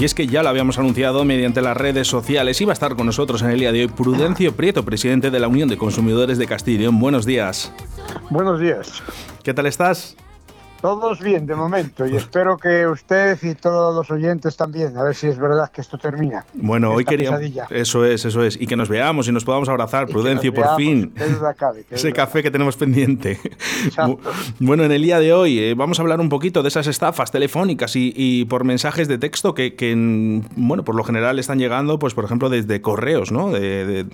Y es que ya lo habíamos anunciado mediante las redes sociales. Iba a estar con nosotros en el día de hoy Prudencio Prieto, presidente de la Unión de Consumidores de Castilla Buenos días. Buenos días. ¿Qué tal estás? Todos bien de momento y espero que usted y todos los oyentes también, a ver si es verdad que esto termina. Bueno, hoy queríamos... Eso es, eso es. Y que nos veamos y nos podamos abrazar, Prudencio, por fin. Ese café que tenemos pendiente. bueno, en el día de hoy eh, vamos a hablar un poquito de esas estafas telefónicas y, por mensajes de texto que, bueno, por lo general están llegando, pues por ejemplo, desde correos, ¿no? De,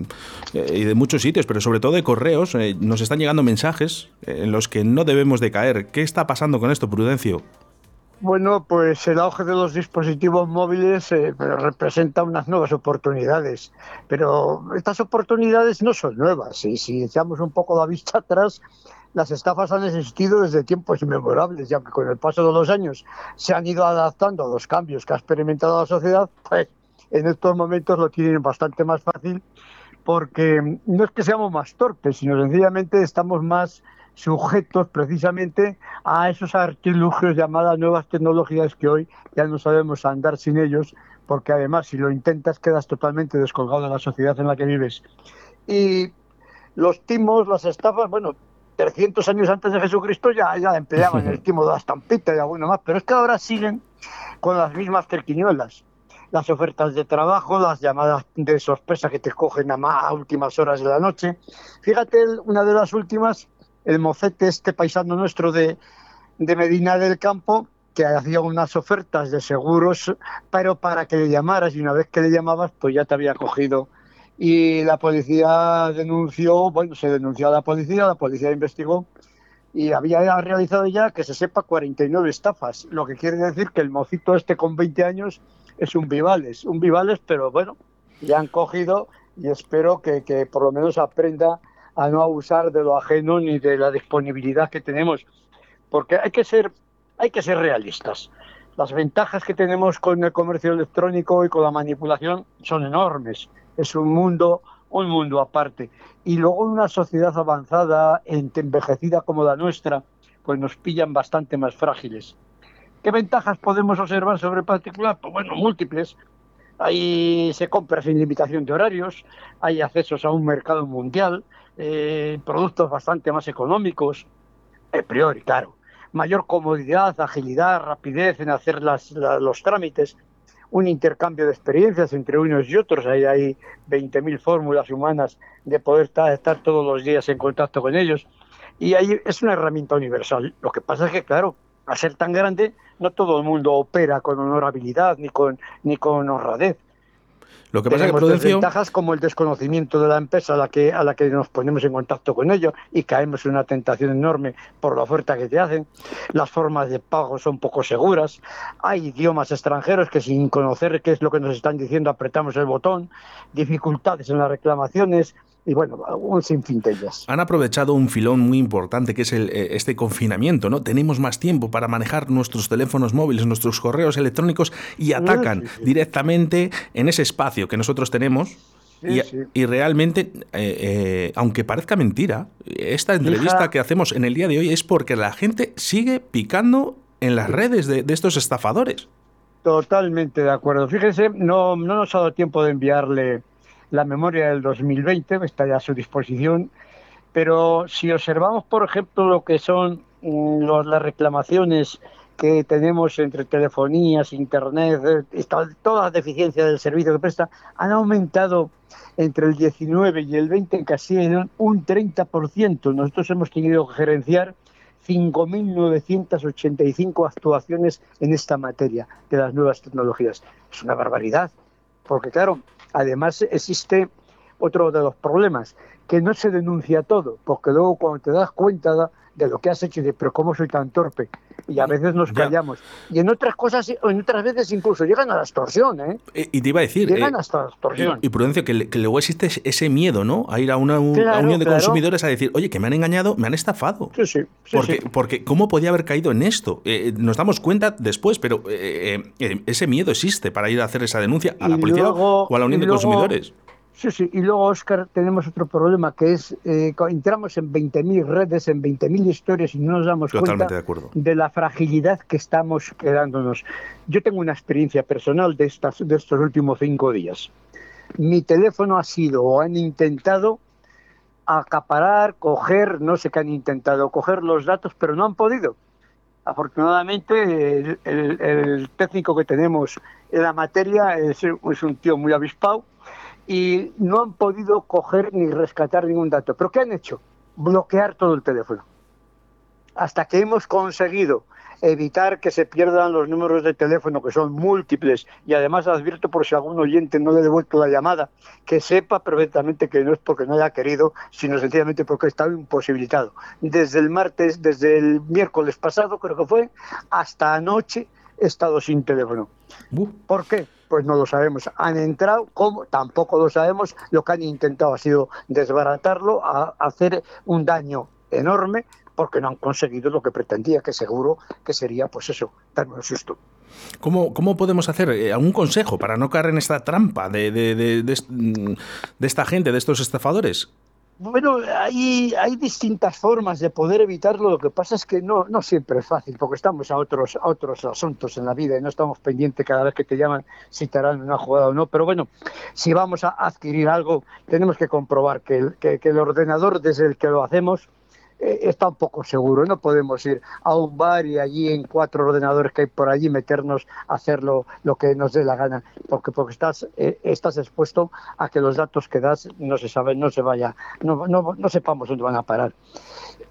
eh, y de muchos sitios, pero sobre todo de correos, eh, nos están llegando mensajes en los que no debemos de caer. ¿Qué está pasando con esto, Prudencio? Bueno, pues el auge de los dispositivos móviles eh, representa unas nuevas oportunidades, pero estas oportunidades no son nuevas. Y si echamos un poco la vista atrás, las estafas han existido desde tiempos inmemorables, ya que con el paso de los años se han ido adaptando a los cambios que ha experimentado la sociedad, pues en estos momentos lo tienen bastante más fácil porque no es que seamos más torpes, sino sencillamente estamos más sujetos precisamente a esos artilugios llamadas nuevas tecnologías que hoy ya no sabemos andar sin ellos, porque además si lo intentas quedas totalmente descolgado de la sociedad en la que vives. Y los timos, las estafas, bueno, 300 años antes de Jesucristo ya, ya empleaban el timo de la estampita y alguno más, pero es que ahora siguen con las mismas terquiñuelas. Las ofertas de trabajo, las llamadas de sorpresa que te cogen a, más, a últimas horas de la noche. Fíjate, una de las últimas el mocete, este paisano nuestro de, Medina del Campo, que hacía unas ofertas de seguros, pero para que le llamaras y una vez que le llamabas, pues ya te había cogido. Y la policía denunció, bueno, se denunció a la policía, la policía investigó y había realizado ya, que se sepa, 49 estafas, lo que quiere decir que el mocito este con 20 años es un Vivales, un Vivales, pero bueno, ya han cogido y espero que, por lo menos aprenda a no abusar de lo ajeno ni de la disponibilidad que tenemos, porque hay que ser, hay que ser realistas. Las ventajas que tenemos con el comercio electrónico y con la manipulación son enormes. Es un mundo, un mundo aparte. Y luego una sociedad avanzada, envejecida como la nuestra, pues nos pillan bastante más frágiles. ¿Qué ventajas podemos observar sobre particular? Pues bueno, múltiples. Ahí se compra sin limitación de horarios, hay accesos a un mercado mundial, eh, productos bastante más económicos, a priori, claro. Mayor comodidad, agilidad, rapidez en hacer las, los trámites, un intercambio de experiencias entre unos y otros. Ahí hay 20.000 fórmulas humanas de poder estar, todos los días en contacto con ellos. Y ahí es una herramienta universal. Lo que pasa es que, claro, al ser tan grande, no todo el mundo opera con honorabilidad ni con, ni con honradez. Lo que pasa es que Prudencio... ventajas como el desconocimiento de la empresa a la que a la que nos ponemos en contacto con ellos y caemos en una tentación enorme por la oferta que te hacen. Las formas de pago son poco seguras. Hay idiomas extranjeros que sin conocer qué es lo que nos están diciendo apretamos el botón. Dificultades en las reclamaciones y bueno, un sinfín de ellas. Han aprovechado un filón muy importante que es el, eh, este confinamiento, ¿no? Tenemos más tiempo para manejar nuestros teléfonos móviles, nuestros correos electrónicos y atacan directamente en ese espacio que nosotros tenemos. y, realmente, eh, eh, aunque parezca mentira, esta entrevista que hacemos en el día de hoy es porque la gente sigue picando en las redes de, de estos estafadores. Totalmente de acuerdo. Fíjense, no, no nos ha dado tiempo de enviarle la memoria del 2020, está ya a su disposición, pero si observamos, por ejemplo, lo que son mm, las reclamaciones que tenemos entre telefonías, internet, eh, todas las deficiencias del servicio que presta, han aumentado entre el 19 y el 20 casi en un 30%. Nosotros hemos tenido que gerenciar 5.985 actuaciones en esta materia de las nuevas tecnologías. Es una barbaridad, porque claro, Además, existe otro de los problemas, que no se denuncia todo, porque luego cuando te das cuenta de lo que has hecho de, pero ¿cómo soy tan torpe? Y a veces nos callamos. Y en otras cosas, en otras veces incluso llegan a la extorsión, ¿eh? Y te iba a decir... Llegan eh, hasta la extorsión. Y, Prudencio, que, luego existe ese miedo, ¿no? A ir a una, unión de consumidores a decir, oye, que me han engañado, me han estafado. Sí, sí. porque, porque ¿cómo podía haber caído en esto? Eh, nos damos cuenta después, pero eh, ese miedo existe para ir a hacer esa denuncia a la policía o a la unión de consumidores. Sí, sí, y luego, Oscar, tenemos otro problema que es, eh, entramos en 20.000 redes, en 20.000 historias y no nos damos cuenta de, la fragilidad que estamos quedándonos. Yo tengo una experiencia personal de, estas, de estos últimos cinco días. Mi teléfono ha sido o han intentado acaparar, coger, no sé qué han intentado, coger los datos, pero no han podido. Afortunadamente, el, técnico que tenemos en la materia es, es un tío muy avispado y no han podido coger ni rescatar ningún dato. ¿Pero qué han hecho? Bloquear todo el teléfono. Hasta que hemos conseguido evitar que se pierdan los números de teléfono, que son múltiples, y además advierto por si algún oyente no le ha devuelto la llamada, que sepa perfectamente que no es porque no haya querido, sino sencillamente porque ha estado imposibilitado. Desde el martes, desde el miércoles pasado, creo que fue, hasta anoche he estado sin teléfono. ¿Por qué? Pues no lo sabemos. Han entrado, ¿cómo? Tampoco lo sabemos. Lo que han intentado ha sido desbaratarlo, hacer un daño enorme, porque no han conseguido lo que pretendía, que seguro que sería, pues eso, darme un susto. ¿Cómo, ¿Cómo, podemos hacer eh, algún consejo para no caer en esta trampa de, de, de esta gente, de estos estafadores? Bueno, hay, hay distintas formas de poder evitarlo. Lo que pasa es que no, no siempre es fácil, porque estamos a otros, a otros asuntos en la vida y no estamos pendientes cada vez que te llaman si te harán una jugada o no. Pero bueno, si vamos a adquirir algo, tenemos que comprobar que que, que el ordenador desde el que lo hacemos eh, está un poco seguro. No podemos ir a un bar y allí en cuatro ordenadores que hay por allí meternos a hacer lo, que nos dé la gana, porque porque estás eh, estás expuesto a que los datos que das no se saben, no se vaya, no, no, no sepamos dónde van a parar.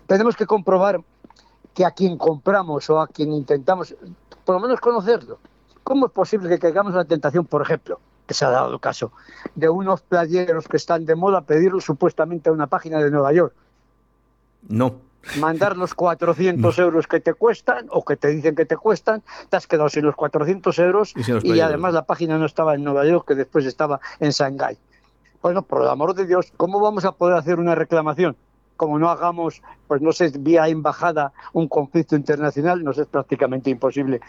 Tenemos que comprobar que a quien compramos o a quien intentamos, por lo menos conocerlo. ¿Cómo es posible que caigamos en la tentación, por ejemplo, que se ha dado el caso, de unos playeros que están de moda pedirlo supuestamente a una página de Nueva York? No. Mandar los 400 euros que te cuestan o que te dicen que te cuestan, te has quedado sin los 400 euros y, además la página no estaba en Nueva York, que después estaba en Shanghái. Bueno, por el amor de Dios, ¿cómo vamos a poder hacer una reclamación? Como no hagamos, pues no sé, vía embajada un conflicto internacional, nos es prácticamente imposible.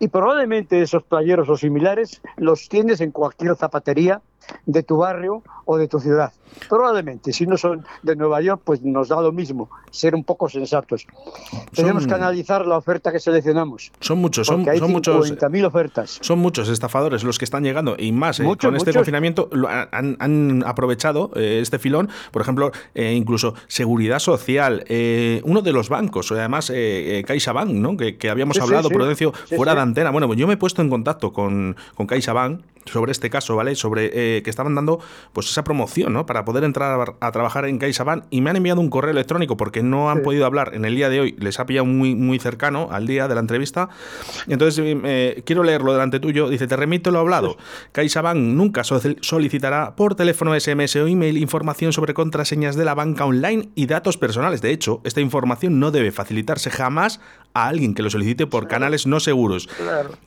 Y probablemente esos playeros o similares los tienes en cualquier zapatería de tu barrio o de tu ciudad. Probablemente, si no son de Nueva York, pues nos da lo mismo, ser un poco sensatos. Tenemos que analizar la oferta que seleccionamos. Son muchos, son, son muchos. ofertas. Son muchos estafadores los que están llegando y más eh, con este confinamiento han, aprovechado eh, este filón, por ejemplo, eh, incluso seguridad social, uno de los bancos, además CaixaBank, ¿no? que, habíamos hablado, Prudencio, fuera de antena. Bueno, pues yo me he puesto en contacto con, con CaixaBank sobre este caso, ¿vale? Sobre eh, que estaban dando pues esa promoción, ¿no? Para poder entrar a, trabajar en CaixaBank y me han enviado un correo electrónico porque no han podido hablar en el día de hoy, les ha pillado muy, muy cercano al día de la entrevista. Entonces, eh, quiero leerlo delante tuyo. Dice, te remito lo hablado. CaixaBank nunca solicitará por teléfono, SMS o email información sobre contraseñas de la banca online y datos personales. De hecho, esta información no debe facilitarse jamás a alguien que lo solicite por canales no seguros.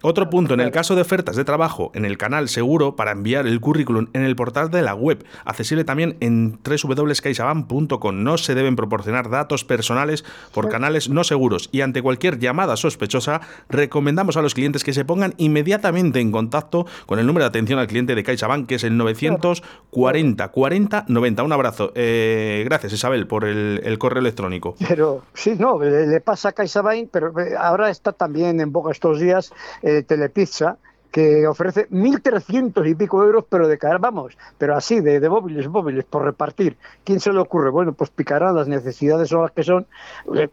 Otro punto, en el caso de ofertas de trabajo en el canal seguro para enviar el currículum en el portal de la web, accesible también en www.caixabank.com. No se deben proporcionar datos personales por canales no seguros y ante cualquier llamada sospechosa recomendamos a los clientes que se pongan inmediatamente en contacto con el número de atención al cliente de CaixaBank que es el 940 40 90. Un abrazo. Eh, gracias Isabel por el, correo electrónico. Pero sí, no, le, pasa a CaixaBank, pero eh, ahora está también en boca estos días eh, Telepizza que ofrece 1.300 y pico euros, pero de cara, vamos, pero así, de, de, móviles, móviles, por repartir. ¿Quién se le ocurre? Bueno, pues picarán, las necesidades son las que son. Eh,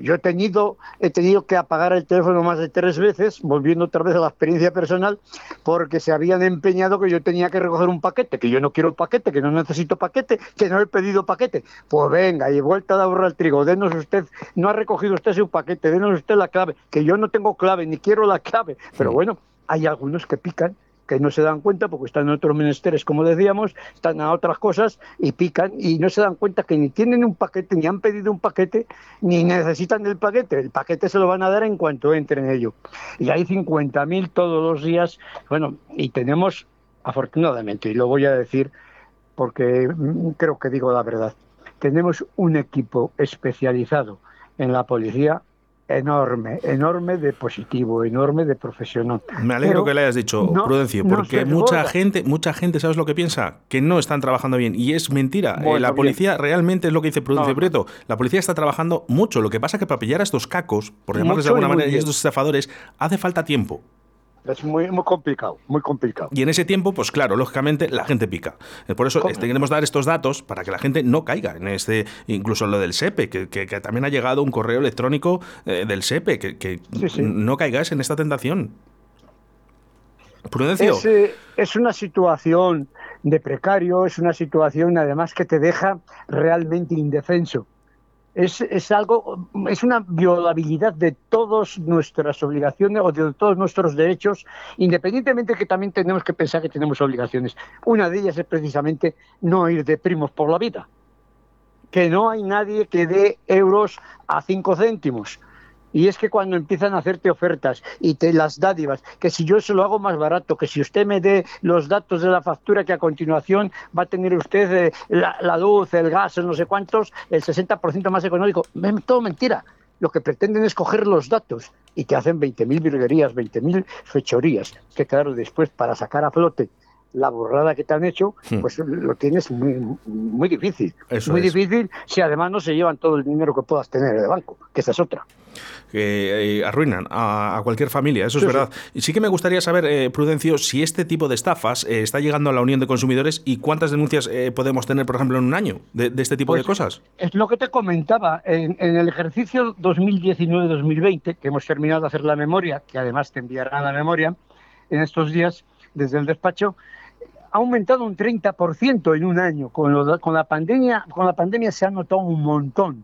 yo he tenido, he tenido que apagar el teléfono más de tres veces, volviendo otra vez a la experiencia personal, porque se habían empeñado que yo tenía que recoger un paquete, que yo no quiero paquete, que no necesito paquete, que no he pedido paquete. Pues venga, y vuelta de ahorrar el trigo, denos usted, no ha recogido usted su paquete, denos usted la clave, que yo no tengo clave, ni quiero la clave, pero bueno hay algunos que pican, que no se dan cuenta porque están en otros menesteres, como decíamos, están a otras cosas y pican y no se dan cuenta que ni tienen un paquete, ni han pedido un paquete, ni necesitan el paquete. El paquete se lo van a dar en cuanto entren en ello. Y hay 50.000 todos los días. Bueno, y tenemos, afortunadamente, y lo voy a decir porque creo que digo la verdad, tenemos un equipo especializado en la policía enorme, enorme de positivo, enorme de profesional. Me alegro que le hayas dicho, Prudencio, porque mucha gente, mucha gente, ¿sabes lo que piensa? Que no están trabajando bien. Y es mentira. Eh, la policía realmente es lo que dice Prudencio Prieto. La policía está trabajando mucho. Lo que pasa es que para pillar a estos cacos, por llamarles de alguna manera, y estos estafadores, hace falta tiempo. Es muy, muy complicado, muy complicado. Y en ese tiempo, pues claro, lógicamente la gente pica. Eh, por eso este, queremos dar estos datos para que la gente no caiga en este, incluso lo del SEPE, que, también ha llegado un correo electrónico eh, del SEPE, que, no caigáis en esta tentación. Prudencio. Es, eh, es una situación de precario, es una situación además que te deja realmente indefenso es, es, algo, es una violabilidad de todas nuestras obligaciones o de todos nuestros derechos, independientemente que también tenemos que pensar que tenemos obligaciones. Una de ellas es precisamente no ir de primos por la vida, que no hay nadie que dé euros a cinco céntimos. Y es que cuando empiezan a hacerte ofertas y te las dádivas, que si yo se lo hago más barato, que si usted me dé los datos de la factura que a continuación va a tener usted eh, la, luz, el gas, no sé cuántos, el 60% más económico, todo mentira. Lo que pretenden es coger los datos y te hacen 20.000 virguerías, 20.000 fechorías, que claro, después para sacar a flote la borrada que te han hecho, hmm. pues lo tienes muy, muy difícil. muy difícil si además no se llevan todo el dinero que puedas tener en el banco, que esa es otra que eh, arruinan a, cualquier familia, eso es verdad. Y sí que me gustaría saber, eh, Prudencio, si este tipo de estafas eh, está llegando a la Unión de Consumidores y cuántas denuncias podemos tener, por ejemplo, en un año de, este tipo de pues, cosas. Es lo que te comentaba, en, el ejercicio 2019-2020, que hemos terminado de hacer la memoria, que además te enviará la memoria en estos días desde el despacho, ha aumentado un 30% en un año. Con, con, la pandemia, con la pandemia se ha notado un montón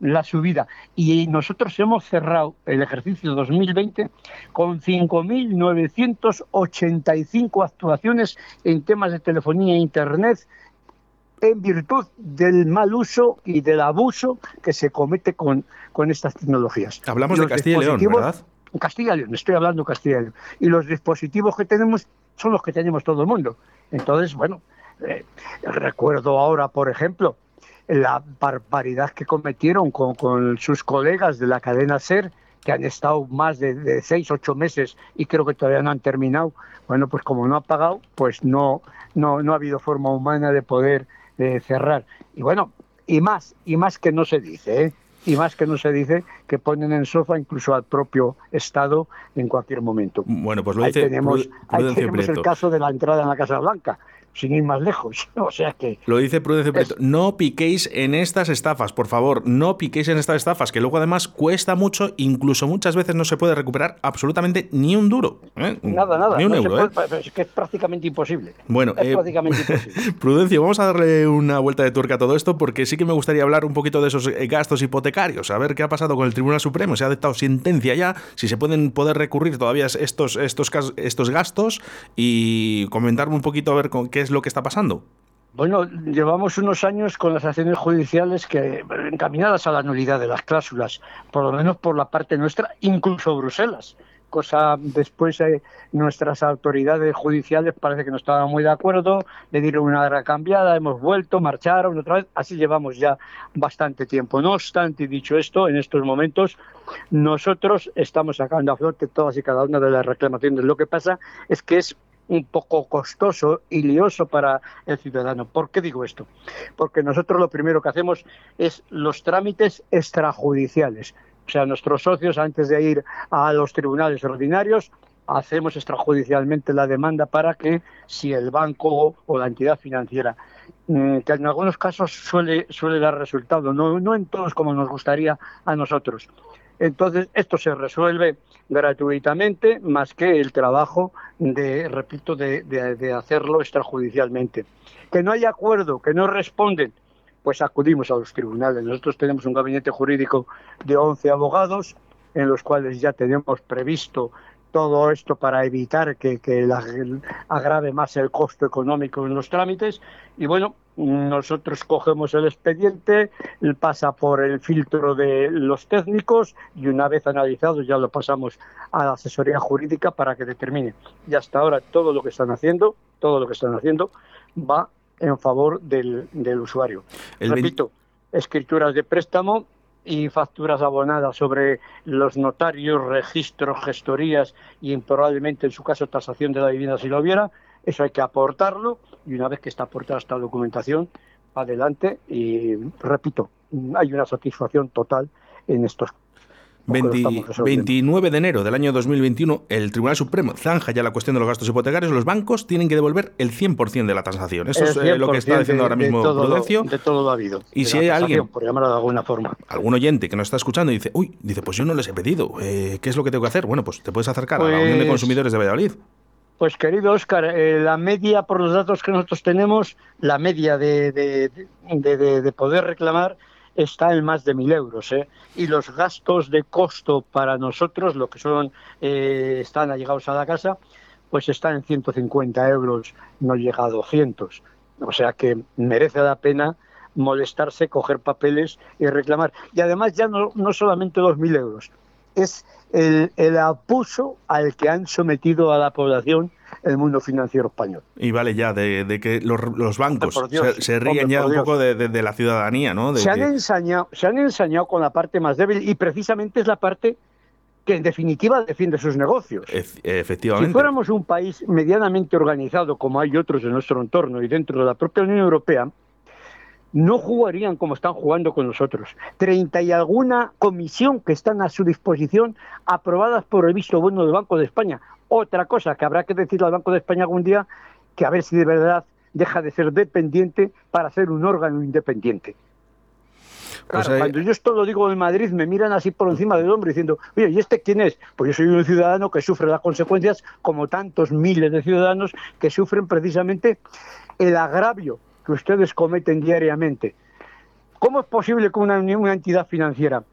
la subida. Y nosotros hemos cerrado el ejercicio 2020 con 5.985 actuaciones en temas de telefonía e Internet en virtud del mal uso y del abuso que se comete con, con estas tecnologías. Hablamos de Castilla y León, ¿verdad? Castilla y León, estoy hablando Castilla y León. Y los dispositivos que tenemos son los que tenemos todo el mundo. Entonces, bueno, eh, recuerdo ahora, por ejemplo, la barbaridad que cometieron con, sus colegas de la cadena SER, que han estado más de, seis, ocho meses y creo que todavía no han terminado. Bueno, pues como no ha pagado, pues no, no, no ha habido forma humana de poder eh, cerrar. Y bueno, y más, y más que no se dice, ¿eh? Y más que no se dice que ponen en sofa incluso al propio Estado en cualquier momento. Bueno, pues lo dice, tenemos, ahí tenemos el caso de la entrada en la Casa Blanca sin ir más lejos. O sea que. Lo dice Prudencio Prieto. No piquéis en estas estafas, por favor. No piquéis en estas estafas, que luego además cuesta mucho, incluso muchas veces no se puede recuperar absolutamente ni un duro. ¿eh? Nada, nada. Ni un euro. ¿eh? Es que es prácticamente imposible. Bueno, es eh, prácticamente imposible. Prudencio, vamos a darle una vuelta de tuerca a todo esto, porque sí que me gustaría hablar un poquito de esos gastos hipotecarios, a ver qué ha pasado con el Tribunal Supremo. Se ha dictado sentencia ya, si se pueden poder recurrir todavía estos, estos, estos gastos y comentarme un poquito a ver con qué es lo que está pasando? Bueno, llevamos unos años con las acciones judiciales que encaminadas a la nulidad de las cláusulas, por lo menos por la parte nuestra, incluso Bruselas. Cosa después eh, nuestras autoridades judiciales parece que no estaban muy de acuerdo, le dieron una recambiada, hemos vuelto, marcharon otra vez, así llevamos ya bastante tiempo. No obstante, dicho esto, en estos momentos nosotros estamos sacando a flote todas y cada una de las reclamaciones. Lo que pasa es que es un poco costoso y lioso para el ciudadano. ¿Por qué digo esto? Porque nosotros lo primero que hacemos es los trámites extrajudiciales. O sea, nuestros socios, antes de ir a los tribunales ordinarios, hacemos extrajudicialmente la demanda para que si el banco o la entidad financiera, mm, que en algunos casos suele, dar resultado, no en todos como nos gustaría a nosotros, entonces, esto se resuelve gratuitamente, más que el trabajo de, repito, de, hacerlo extrajudicialmente. Que no hay acuerdo, que no responden, pues acudimos a los tribunales. Nosotros tenemos un gabinete jurídico de 11 abogados, en los cuales ya tenemos previsto todo esto para evitar que, que agrave más el costo económico en los trámites. Y bueno, nosotros cogemos el expediente, pasa por el filtro de los técnicos y una vez analizado ya lo pasamos a la asesoría jurídica para que determine. Y hasta ahora todo lo que están haciendo, todo lo que están haciendo va en favor del, usuario. Repito, escrituras de préstamo y facturas abonadas sobre los notarios, registros, gestorías y probablemente en su caso tasación de la vivienda si lo hubiera. Eso hay que aportarlo y una vez que está aportada esta documentación, adelante y repito, hay una satisfacción total en estos 29 de enero del año 2021, el Tribunal Supremo zanja ya la cuestión de los gastos hipotecarios. Los bancos tienen que devolver el 100% de la transacción. Eso es eh, lo que está diciendo ahora mismo Prudencio. de todo lo habido. Y si hay alguien, por llamarlo de alguna forma, algún oyente que nos está escuchando y dice, uy, dice, pues yo no les he pedido, eh, ¿qué es lo que tengo que hacer? Bueno, pues te puedes acercar a la Unión de pues Consumidores de Valladolid. Pues querido Oscar, eh, la media, por los datos que nosotros tenemos, la media de, de poder reclamar está en más de mil euros. ¿eh? Y los gastos de costo para nosotros, lo que son, eh, están allegados a la casa, pues están en 150 euros, no llega a 200. O sea que merece la pena molestarse, coger papeles y reclamar. Y además ya no, no solamente mil euros, es el, el abuso al que han sometido a la población el mundo financiero español. Y vale ya, de, que los, bancos se, ríen ya un poco de, la ciudadanía, ¿no? se, han ensañado, se han ensañado con la parte más débil y precisamente es la parte que en definitiva defiende sus negocios. efectivamente. Si fuéramos un país medianamente organizado, como hay otros en nuestro entorno y dentro de la propia Unión Europea, no jugarían como están jugando con nosotros. Treinta y alguna comisión que están a su disposición, aprobadas por el visto bueno del Banco de España. Otra cosa que habrá que decirle al Banco de España algún día, que a ver si de verdad deja de ser dependiente para ser un órgano independiente. Pues cuando yo esto lo digo en Madrid, me miran así por encima del hombro diciendo, oye, ¿y este quién es? Pues yo soy un ciudadano que sufre las consecuencias, como tantos miles de ciudadanos que sufren precisamente el agravio que ustedes cometen diariamente. ¿Cómo es posible que una, entidad financiera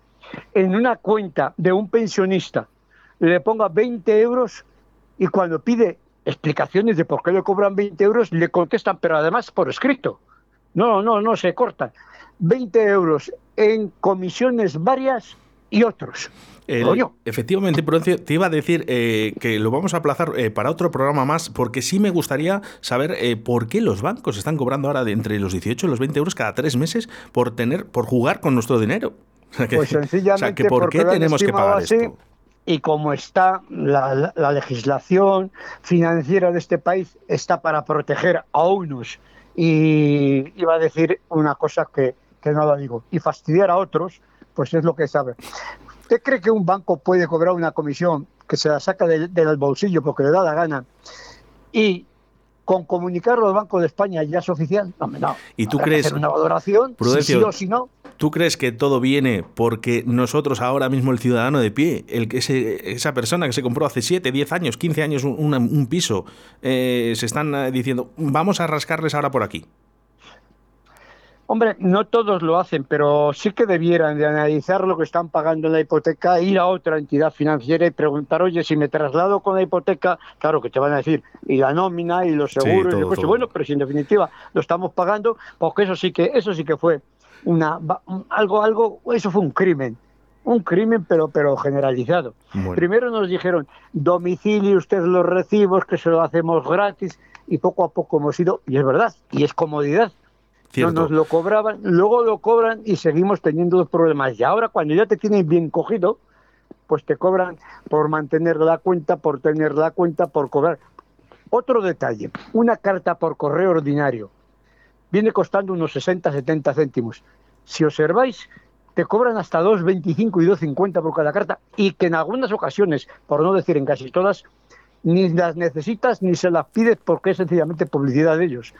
en una cuenta de un pensionista le ponga 20 euros y cuando pide explicaciones de por qué le cobran 20 euros, le contestan, pero además por escrito. No, no, no se corta. 20 euros en comisiones varias y otros. efectivamente, Prudencio, te iba a decir eh, que lo vamos a aplazar eh, para otro programa más, porque sí me gustaría saber eh, por qué los bancos están cobrando ahora de entre los 18 y los 20 euros cada tres meses por tener, por jugar con nuestro dinero. pues sencillamente ¿por qué tenemos que pagar esto? Y como está la, legislación financiera de este país, está para proteger a unos y iba a decir una cosa que, que no lo digo, y fastidiar a otros, pues es lo que sabe. ¿Usted cree que un banco puede cobrar una comisión que se la saca del, bolsillo porque le da la gana y con comunicarlo al Banco de España ya es oficial? No, no. ¿Y tú crees una valoración si sí o si no? ¿Tú crees que todo viene porque nosotros ahora mismo el ciudadano de pie, el ese, esa persona que se compró hace 7, 10 años, 15 años un, piso, eh, se están eh, diciendo, vamos a rascarles ahora por aquí? Hombre, no todos lo hacen, pero sí que debieran de analizar lo que están pagando en la hipoteca, ir a otra entidad financiera y preguntar, oye, si me traslado con la hipoteca, claro que te van a decir, y la nómina y los seguros, y bueno, pero si en definitiva lo estamos pagando, porque eso sí que, eso sí que fue una algo, algo, eso fue un crimen un crimen pero pero generalizado. Primero nos dijeron, domicilio usted los recibos, que se lo hacemos gratis, y poco a poco hemos ido, y es verdad, y es comodidad, no nos lo cobraban, luego lo cobran y seguimos teniendo los problemas. Y ahora cuando ya te tienen bien cogido, pues te cobran por mantener la cuenta, por tener la cuenta, por cobrar. Otro detalle, una carta por correo ordinario viene costando unos 60, 70 céntimos. Si observáis, te cobran hasta 2,25 y 2,50 por cada carta y que en algunas ocasiones, por no decir en casi todas, ni las necesitas ni se las pides porque es sencillamente publicidad de ellos.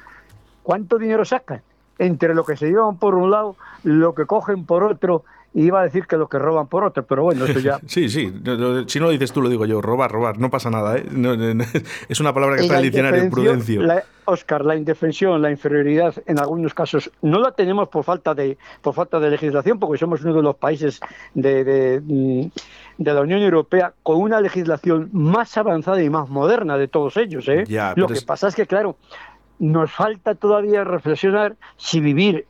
¿Cuánto dinero sacan? Entre lo que se llevan por un lado, lo que cogen por otro, y iba a decir que lo que roban por otro, pero bueno, eso ya... sí, sí, si no lo dices tú, lo digo yo, robar, robar, no pasa nada, ¿eh? es una palabra que está en el diccionario, prudencio. Oscar, la indefensión, la inferioridad, en algunos casos, no la tenemos por falta de, por falta de legislación, porque somos uno de los países de, de, mm, la Unión Europea con una legislación más avanzada y más moderna de todos ellos. ¿eh? lo que pasa es que, claro, nos falta todavía reflexionar si vivir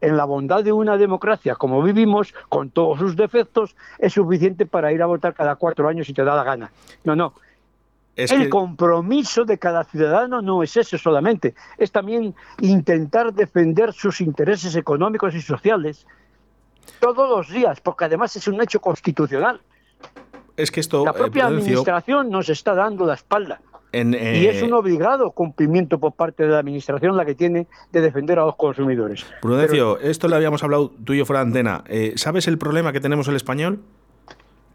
en la bondad de una democracia como vivimos, con todos sus defectos, es suficiente para ir a votar cada cuatro años si te da la gana. No, no. el compromiso de cada ciudadano no es eso solamente, es también intentar defender sus intereses económicos y sociales todos los días, porque además es un hecho constitucional. Es que esto. La propia administración nos está dando la espalda. Y es un obligado cumplimiento por parte de la administración la que tiene de defender a los consumidores. Prudencio, esto le habíamos hablado tú y yo fuera de antena. ¿Sabes el problema que tenemos el español?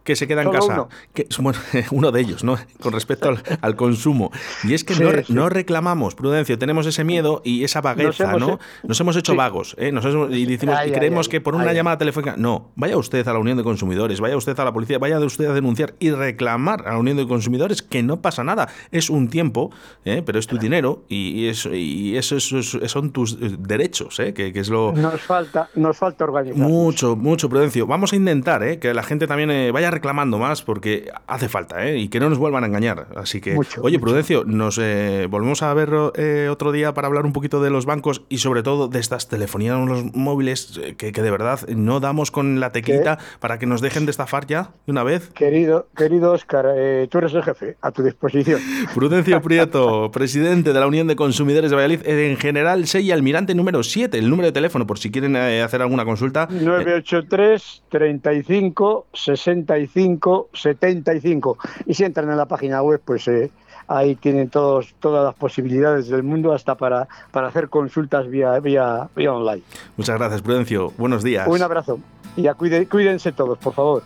Que se queda en casa. Que, bueno, uno de ellos, ¿no? Con respecto al, consumo. Y es que no, reclamamos, Prudencio, tenemos ese miedo y esa vagueza, ¿no? Nos hemos hecho vagos, ¿eh? Nos y, decimos, y creemos que por una llamada telefónica. No, vaya usted a la Unión de Consumidores, vaya usted a la policía, vaya usted a denunciar y reclamar a la Unión de Consumidores que no pasa nada. Es un tiempo, ¿eh? pero es tu dinero y, eso, y eso, son tus eh, derechos, ¿eh? Que, es lo. Nos falta, nos falta organizar. Mucho, mucho, Prudencio. Vamos a intentar, ¿eh? Que la gente también vaya reclamando más porque hace falta, ¿eh? Y que no nos vuelvan a engañar. Así que, oye, Prudencio, nos eh, volvemos a ver eh, otro día para hablar un poquito de los bancos y sobre todo de estas telefonías los móviles que, de verdad no damos con la tequita para que nos dejen de estafar ya de una vez. Querido, querido Oscar, tú eres el jefe, a tu disposición. Prudencio Prieto, presidente de la Unión de Consumidores de Valladolid, en general 6 almirante número 7, el número de teléfono por si quieren hacer alguna consulta. 983 35 65 75. Y si entran en la página web, pues eh, ahí tienen todos, todas las posibilidades del mundo hasta para, para hacer consultas vía, vía, vía online. Muchas gracias, Prudencio. Buenos días. Un abrazo. Y ya cuídense todos, por favor.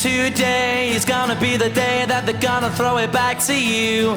Today is gonna be the day that they're gonna throw it back to you.